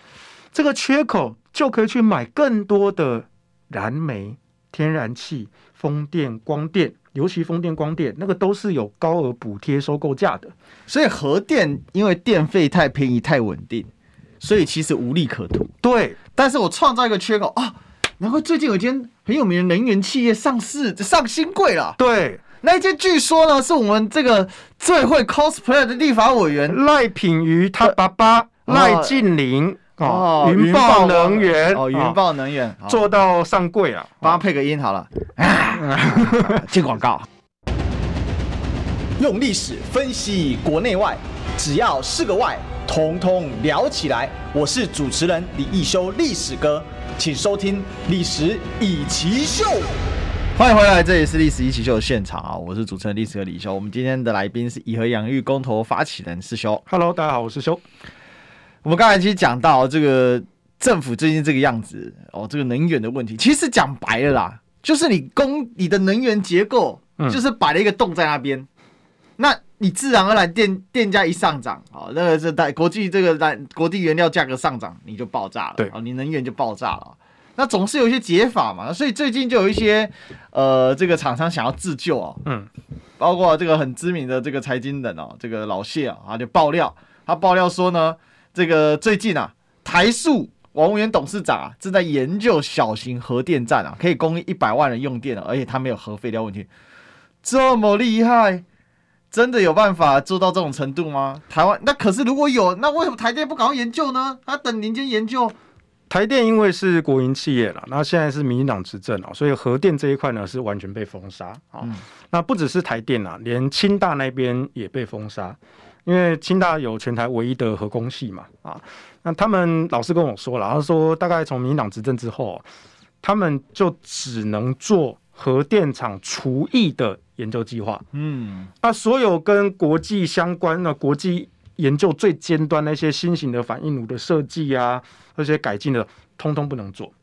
这个缺口就可以去买更多的燃煤、天然气、风电、光电。尤其风电、光电那个都是有高额补贴收购价的，所以核电因为电费太便宜、太稳定，所以其实无利可图。对，但是我创造一个缺口啊！然后最近有一间很有名的能源企业上市上新贵了。对，那一间据说呢是我们这个最会 cosplay 的立法委员赖品瑜他爸爸赖劲麟。哦，云豹能源哦，云豹能源做到上柜啊，帮他配个音好了。接广告，用历史分析国内外，只要是个“外”，统统聊起来。我是主持人李一修，历史哥，请收听《历史以奇秀》。欢迎回来，这里是《历史一奇秀》的现场啊！我是主持人历史哥李修。我们今天的来宾是以和养育公投发起人师兄。Hello，大家好，我是修。我们刚才其实讲到这个政府最近这个样子哦，这个能源的问题，其实讲白了啦，就是你供你的能源结构就是摆了一个洞在那边，嗯、那你自然而然电电价一上涨，哦，那个是在国际这个在国际原料价格上涨，你就爆炸了，对，哦，你能源就爆炸了，那总是有一些解法嘛，所以最近就有一些呃这个厂商想要自救哦，嗯，包括这个很知名的这个财经人哦，这个老谢啊就爆料，他爆料说呢。这个最近啊，台塑王文渊董事长啊，正在研究小型核电站啊，可以供应一百万人用电的，而且它没有核废料问题，这么厉害，真的有办法做到这种程度吗？台湾那可是如果有，那为什么台电不赶快研究呢？他等民间研究。台电因为是国营企业了，那现在是民进党执政啊，所以核电这一块呢是完全被封杀啊。嗯、那不只是台电啊，连清大那边也被封杀。因为清大有全台唯一的核工系嘛，啊，那他们老师跟我说了，他说大概从民进党执政之后，他们就只能做核电厂除役的研究计划，嗯，那所有跟国际相关的国际研究最尖端那些新型的反应炉的设计啊，那些改进的，通通不能做。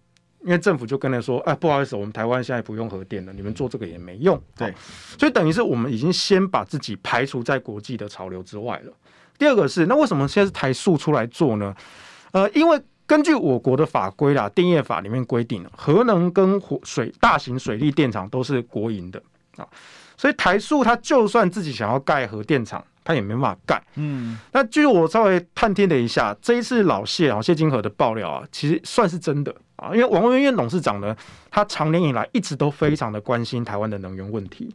因为政府就跟他说：“哎，不好意思，我们台湾现在不用核电了，你们做这个也没用。”对，所以等于是我们已经先把自己排除在国际的潮流之外了。第二个是，那为什么现在是台塑出来做呢？呃，因为根据我国的法规啦，《电业法》里面规定，核能跟火水大型水利电厂都是国营的啊，所以台塑它就算自己想要盖核电厂。他也没办法干，嗯，那据我稍微探听了一下，这一次老谢啊谢金河的爆料啊，其实算是真的啊，因为王文渊董事长呢，他长年以来一直都非常的关心台湾的能源问题，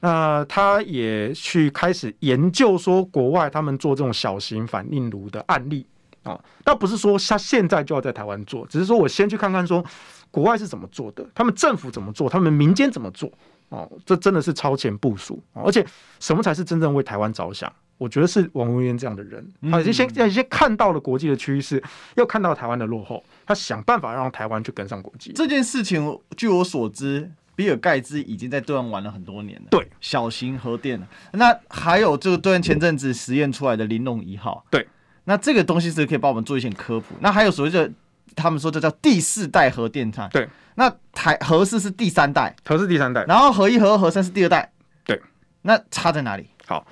那他也去开始研究说国外他们做这种小型反应炉的案例啊，倒不是说他现在就要在台湾做，只是说我先去看看说国外是怎么做的，他们政府怎么做，他们民间怎么做。哦，这真的是超前部署，而且什么才是真正为台湾着想？我觉得是王文渊这样的人，他已经先已经看到了国际的趋势，又看到台湾的落后，他想办法让台湾去跟上国际。这件事情，据我所知，比尔盖茨已经在对岸玩了很多年了。对，小型核电。那还有这个对岸前阵子实验出来的玲珑一号。对，那这个东西是可以帮我们做一些科普。那还有所谓的，他们说这叫第四代核电站。对。那台核四是第三代，核是第三代，然后核一、核二、核三是第二代，对。那差在哪里？好，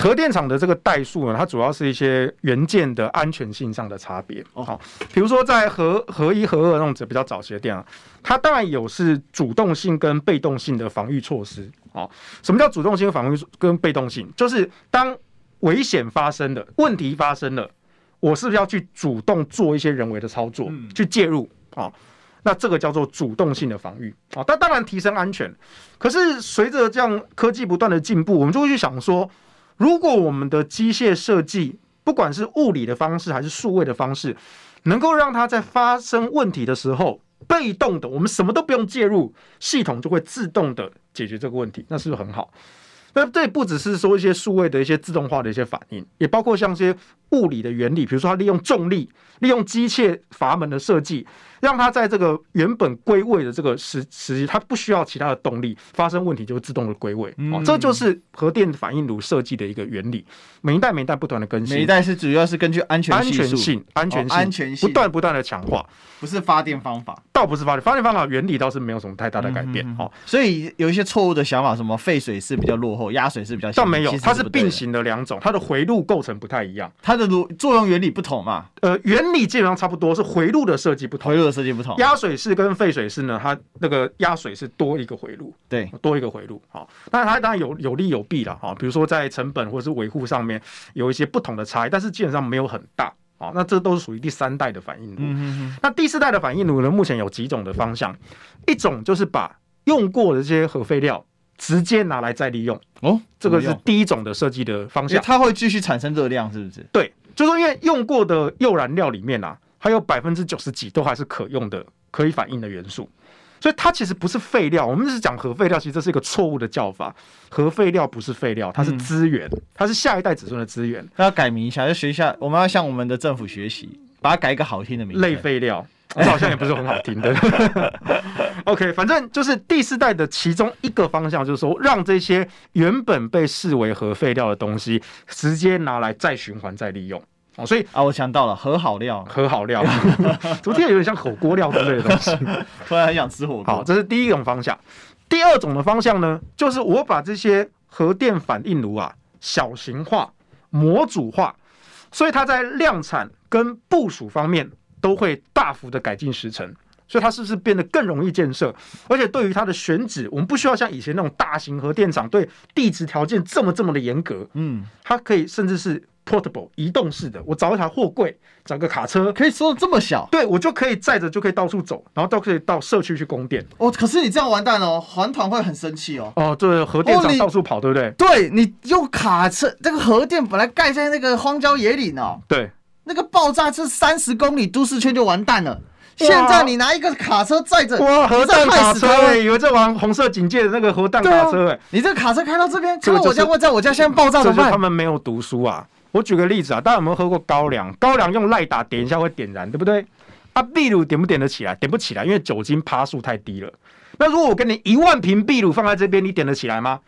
核电厂的这个代数呢，它主要是一些元件的安全性上的差别。哦，好，比如说在核核一、核二那种比较早期的电啊，它当然有是主动性跟被动性的防御措施。好，什么叫主动性防御跟被动性？就是当危险发生了问题发生了，我是不是要去主动做一些人为的操作，嗯、去介入？啊。那这个叫做主动性的防御啊，但当然提升安全。可是随着这样科技不断的进步，我们就会去想说，如果我们的机械设计，不管是物理的方式还是数位的方式，能够让它在发生问题的时候，被动的，我们什么都不用介入，系统就会自动的解决这个问题，那是不是很好？那这不只是说一些数位的一些自动化的一些反应，也包括像一些物理的原理，比如说它利用重力，利用机械阀门的设计。让它在这个原本归位的这个时时，它不需要其他的动力，发生问题就会自动的归位。哦，这就是核电反应炉设计的一个原理。每一代每一代不断的更新，每一代是主要是根据安全安全性、安全性、安全性。不断不断的强化，不是发电方法，倒不是发电发电方法原理倒是没有什么太大的改变。哦，所以有一些错误的想法，什么废水是比较落后，压水是比较，倒没有，它是并行的两种，它的回路构成不太一样，它的作用原理不同嘛。呃，原理基本上差不多，是回路的设计不同，回路的设计不同，压水。式跟沸水式呢，它那个压水是多一个回路，对，多一个回路。好，那它当然有有利有弊了哈。比如说在成本或者是维护上面有一些不同的差异，但是基本上没有很大。好，那这都是属于第三代的反应炉。嗯哼哼。那第四代的反应炉呢？目前有几种的方向，一种就是把用过的这些核废料直接拿来再利用。哦，这个是第一种的设计的方向。它会继续产生热量，是不是？对，就是说因为用过的铀燃料里面啊，还有百分之九十几都还是可用的。可以反应的元素，所以它其实不是废料。我们是讲核废料，其实这是一个错误的叫法。核废料不是废料，它是资源，嗯、它是下一代子孙的资源。那要改名一下，要学一下，我们要向我们的政府学习，把它改一个好听的名字。类废料，这好像也不是很好听的。OK，反正就是第四代的其中一个方向，就是说让这些原本被视为核废料的东西，直接拿来再循环再利用。哦，所以啊，我想到了和好料，和好料 昨天有点像火锅料之类的东西，突然很想吃火锅。好，这是第一种方向。第二种的方向呢，就是我把这些核电反应炉啊小型化、模组化，所以它在量产跟部署方面都会大幅的改进时程。所以它是不是变得更容易建设？而且对于它的选址，我们不需要像以前那种大型核电厂对地质条件这么这么的严格。嗯，它可以甚至是。Portable 移动式的，我找一台货柜，找个卡车，可以收的这么小，对我就可以载着，就可以到处走，然后都可以到社区去供电。哦，可是你这样完蛋哦，环团会很生气哦。哦，对，核电厂到处跑，对不对？对，你用卡车，这个核电本来盖在那个荒郊野岭哦，对，那个爆炸是三十公里都市圈就完蛋了。现在你拿一个卡车载着，哇，核弹卡车哎，以为在玩红色警戒的那个核弹卡车哎，你这个卡车开到这边，开到我家会在我家现在爆炸怎么办？他们没有读书啊。我举个例子啊，大家有没有喝过高粱？高粱用赖打点一下会点燃，对不对？啊，秘鲁点不点得起来？点不起来，因为酒精趴数太低了。那如果我给你一万瓶秘鲁放在这边，你点得起来吗？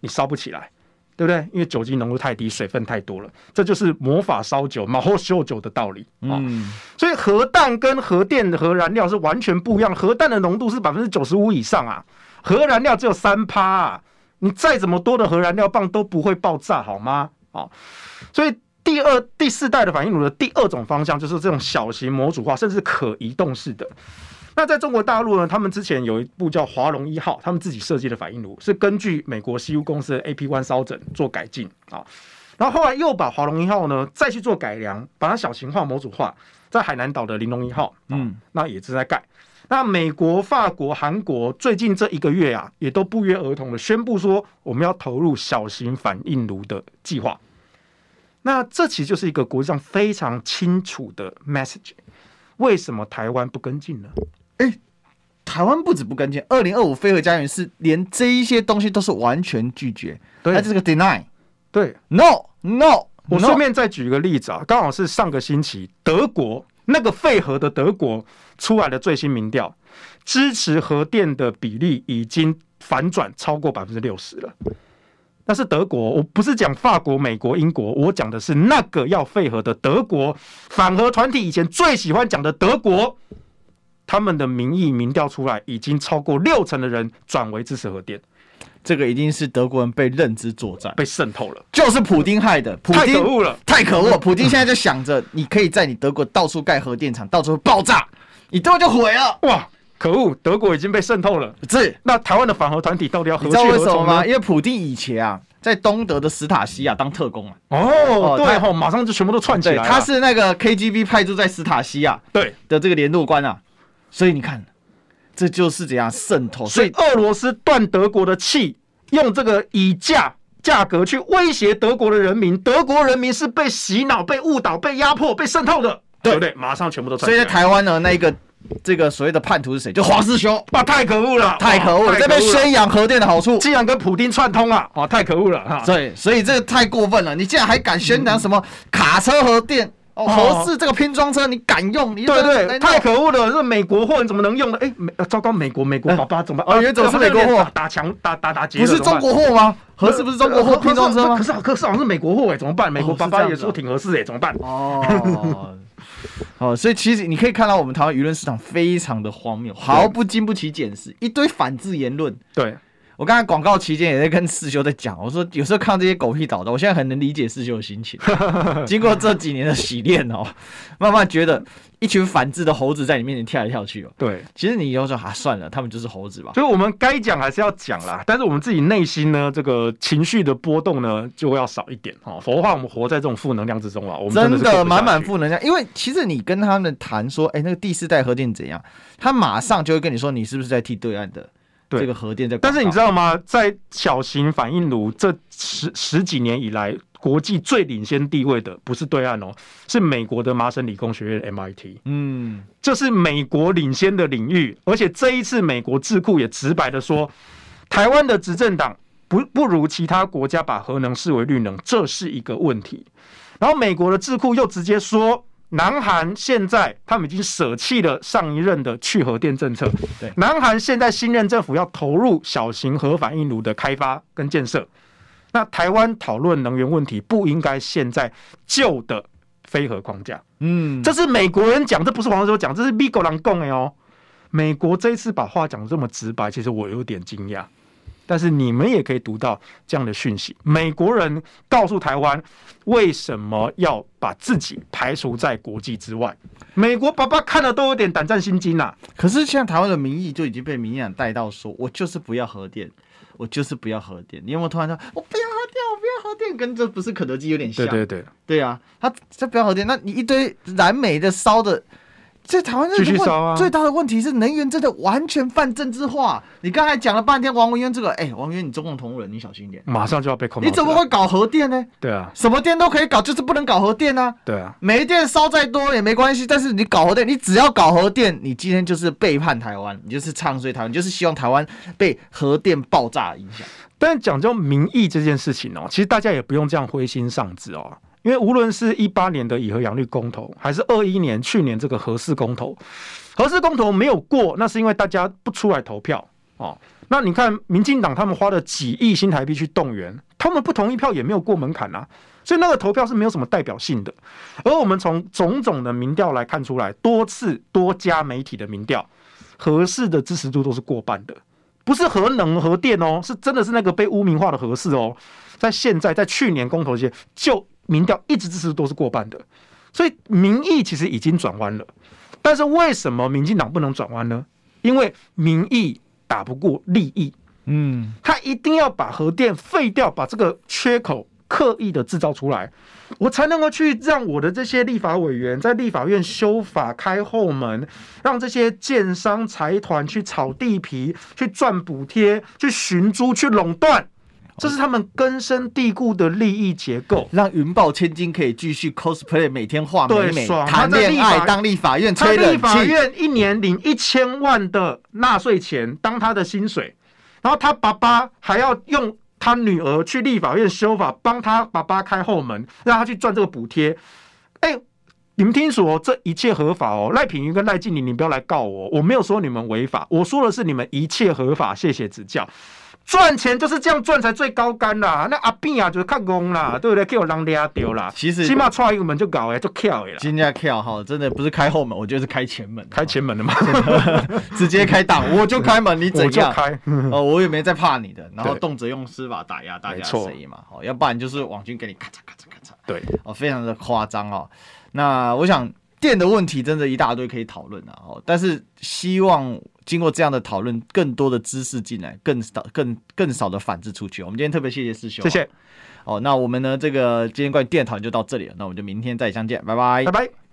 你烧不起来，对不对？因为酒精浓度太低，水分太多了。这就是魔法烧酒、马后秀酒的道理啊。嗯，所以核弹跟核电的核燃料是完全不一样。核弹的浓度是百分之九十五以上啊，核燃料只有三趴啊。你再怎么多的核燃料棒都不会爆炸，好吗？啊。所以第二、第四代的反应炉的第二种方向就是这种小型模组化，甚至可移动式的。那在中国大陆呢，他们之前有一部叫华龙一号，他们自己设计的反应炉是根据美国西屋公司的 AP One 烧整做改进啊。然后后来又把华龙一号呢再去做改良，把它小型化、模组化，在海南岛的玲珑一号，嗯，那也是在盖。那美国、法国、韩国最近这一个月啊，也都不约而同的宣布说，我们要投入小型反应炉的计划。那这其实就是一个国际上非常清楚的 message，为什么台湾不跟进呢？诶，台湾不止不跟进，二零二五飞核家园是连这一些东西都是完全拒绝，对，它这个 deny，对，no no。我顺便再举一个例子啊，刚好是上个星期德国那个废核的德国出来的最新民调，支持核电的比例已经反转超过百分之六十了。那是德国，我不是讲法国、美国、英国，我讲的是那个要废核的德国。反核团体以前最喜欢讲的德国，他们的民意民调出来，已经超过六成的人转为支持核电。这个一定是德国人被认知作战，被渗透了，就是普丁害的。太可恶了，太可恶！普丁现在就想着，你可以在你德国到处盖核电厂，到处爆炸，你德国就毁了。哇！可恶，德国已经被渗透了。是，那台湾的反核团体到底要何去何从？你知道为什么吗？因为普丁以前啊，在东德的史塔西亚当特工啊。哦，对哦，马上就全部都串起来了。他是那个 KGB 派驻在斯塔西亚对的这个联络官啊。所以你看，这就是怎样渗透。所以俄罗斯断德国的气，用这个以价价格去威胁德国的人民。德国人民是被洗脑、被误导、被压迫、被渗透的。对不对？马上全部都。所以在台湾呢，那一个这个所谓的叛徒是谁？就黄士修，哇，太可恶了，太可恶了，这边宣扬核电的好处，竟然跟普丁串通啊，哇，太可恶了哈。对，所以这个太过分了，你竟然还敢宣扬什么卡车核电？哦，合适这个拼装车你敢用？你对对，太可恶了！这美国货你怎么能用呢？哎，美糟糕，美国美国爸爸怎么办？哦，原来是美国货，打枪打打打劫，不是中国货吗？合适不是中国货拼装车吗？可是可是好像是美国货哎，怎么办？美国爸爸也说挺合适哎，怎么办？哦，哦，所以其实你可以看到我们台湾舆论市场非常的荒谬，毫不经不起检视，一堆反制言论。对。我刚才广告期间也在跟四修在讲，我说有时候看这些狗屁倒的，我现在很能理解四修的心情。经过这几年的洗练哦，慢慢觉得一群反智的猴子在你面前跳来跳去哦。对，其实你有时候啊，算了，他们就是猴子吧。所以我们该讲还是要讲啦，但是我们自己内心呢，这个情绪的波动呢，就要少一点哦。否则的话，我们活在这种负能量之中啊，我们真的满满负能量。因为其实你跟他们谈说，哎，那个第四代核电怎样，他马上就会跟你说，你是不是在替对岸的？对这个核电在，但是你知道吗？在小型反应炉这十十几年以来，国际最领先地位的不是对岸哦，是美国的麻省理工学院 MIT。嗯，这是美国领先的领域，而且这一次美国智库也直白的说，台湾的执政党不不如其他国家把核能视为绿能，这是一个问题。然后美国的智库又直接说。南韩现在他们已经舍弃了上一任的去核电政策。对，南韩现在新任政府要投入小型核反应炉的开发跟建设。那台湾讨论能源问题不应该现在旧的非核框架。嗯，这是美国人讲，这不是黄士修讲，这是美国人讲的哦。美国这一次把话讲这么直白，其实我有点惊讶。但是你们也可以读到这样的讯息：美国人告诉台湾，为什么要把自己排除在国际之外？美国爸爸看了都有点胆战心惊呐。可是现在台湾的民意就已经被民进党带到说，我就是不要核电，我就是不要核电。你有没有突然说，我不要核电，我不要核电，跟这不是肯德基有点像？对对对，对啊，他这不要核电，那你一堆燃煤的烧的。在台湾，继续烧啊！最大的问题是能源真的完全泛政治化。你刚才讲了半天王文渊这个，哎、欸，王文渊你中共同仁，你小心一点，马上就要被控。你怎么会搞核电呢？对啊，什么电都可以搞，就是不能搞核电啊。对啊，煤电烧再多也没关系，但是你搞核电，你只要搞核电，你今天就是背叛台湾，你就是唱衰台湾，你就是希望台湾被核电爆炸影响。但是讲究民意这件事情哦，其实大家也不用这样灰心丧志哦。因为无论是一八年的以核养绿公投，还是二一年去年这个核四公投，核四公投没有过，那是因为大家不出来投票哦。那你看，民进党他们花了几亿新台币去动员，他们不同意票也没有过门槛啊，所以那个投票是没有什么代表性的。而我们从种种的民调来看出来，多次多家媒体的民调，核四的支持度都是过半的，不是核能核电哦，是真的是那个被污名化的核四哦。在现在，在去年公投期间就。民调一直支持都是过半的，所以民意其实已经转弯了。但是为什么民进党不能转弯呢？因为民意打不过利益，嗯，他一定要把核电废掉，把这个缺口刻意的制造出来，我才能够去让我的这些立法委员在立法院修法开后门，让这些建商财团去炒地皮、去赚补贴、去寻租、去垄断。这是他们根深蒂固的利益结构，让云豹千金可以继续 cosplay，每天画美美谈恋爱，当立法院吹冷气，他立法院一年领一千万的纳税钱当他的薪水，然后他爸爸还要用他女儿去立法院修法，帮他爸爸开后门，让他去赚这个补贴。哎，你们听说这一切合法哦？赖品妤跟赖静玲，你不要来告我，我没有说你们违法，我说的是你们一切合法，谢谢指教。赚钱就是这样赚才最高干啦！那阿扁啊，就是看工啦，对不对？给我让俩丢啦。其实起码踹一个门就搞哎，就跳哎了。今天跳哈，真的不是开后门，我觉得是开前门，开前门的嘛，直接开档，我就开门，你怎样？开哦，我也没在怕你的，然后动辄用司法打压大家的声音嘛，哦，要不然就是网军给你咔嚓咔嚓咔嚓，对，哦，非常的夸张哦。那我想电的问题真的一大堆可以讨论啊，哦，但是希望。经过这样的讨论，更多的知识进来，更少、更更少的反制出去。我们今天特别谢谢师兄，谢谢。哦，那我们呢？这个今天关于电讨论就到这里了，那我们就明天再相见，拜拜，拜拜。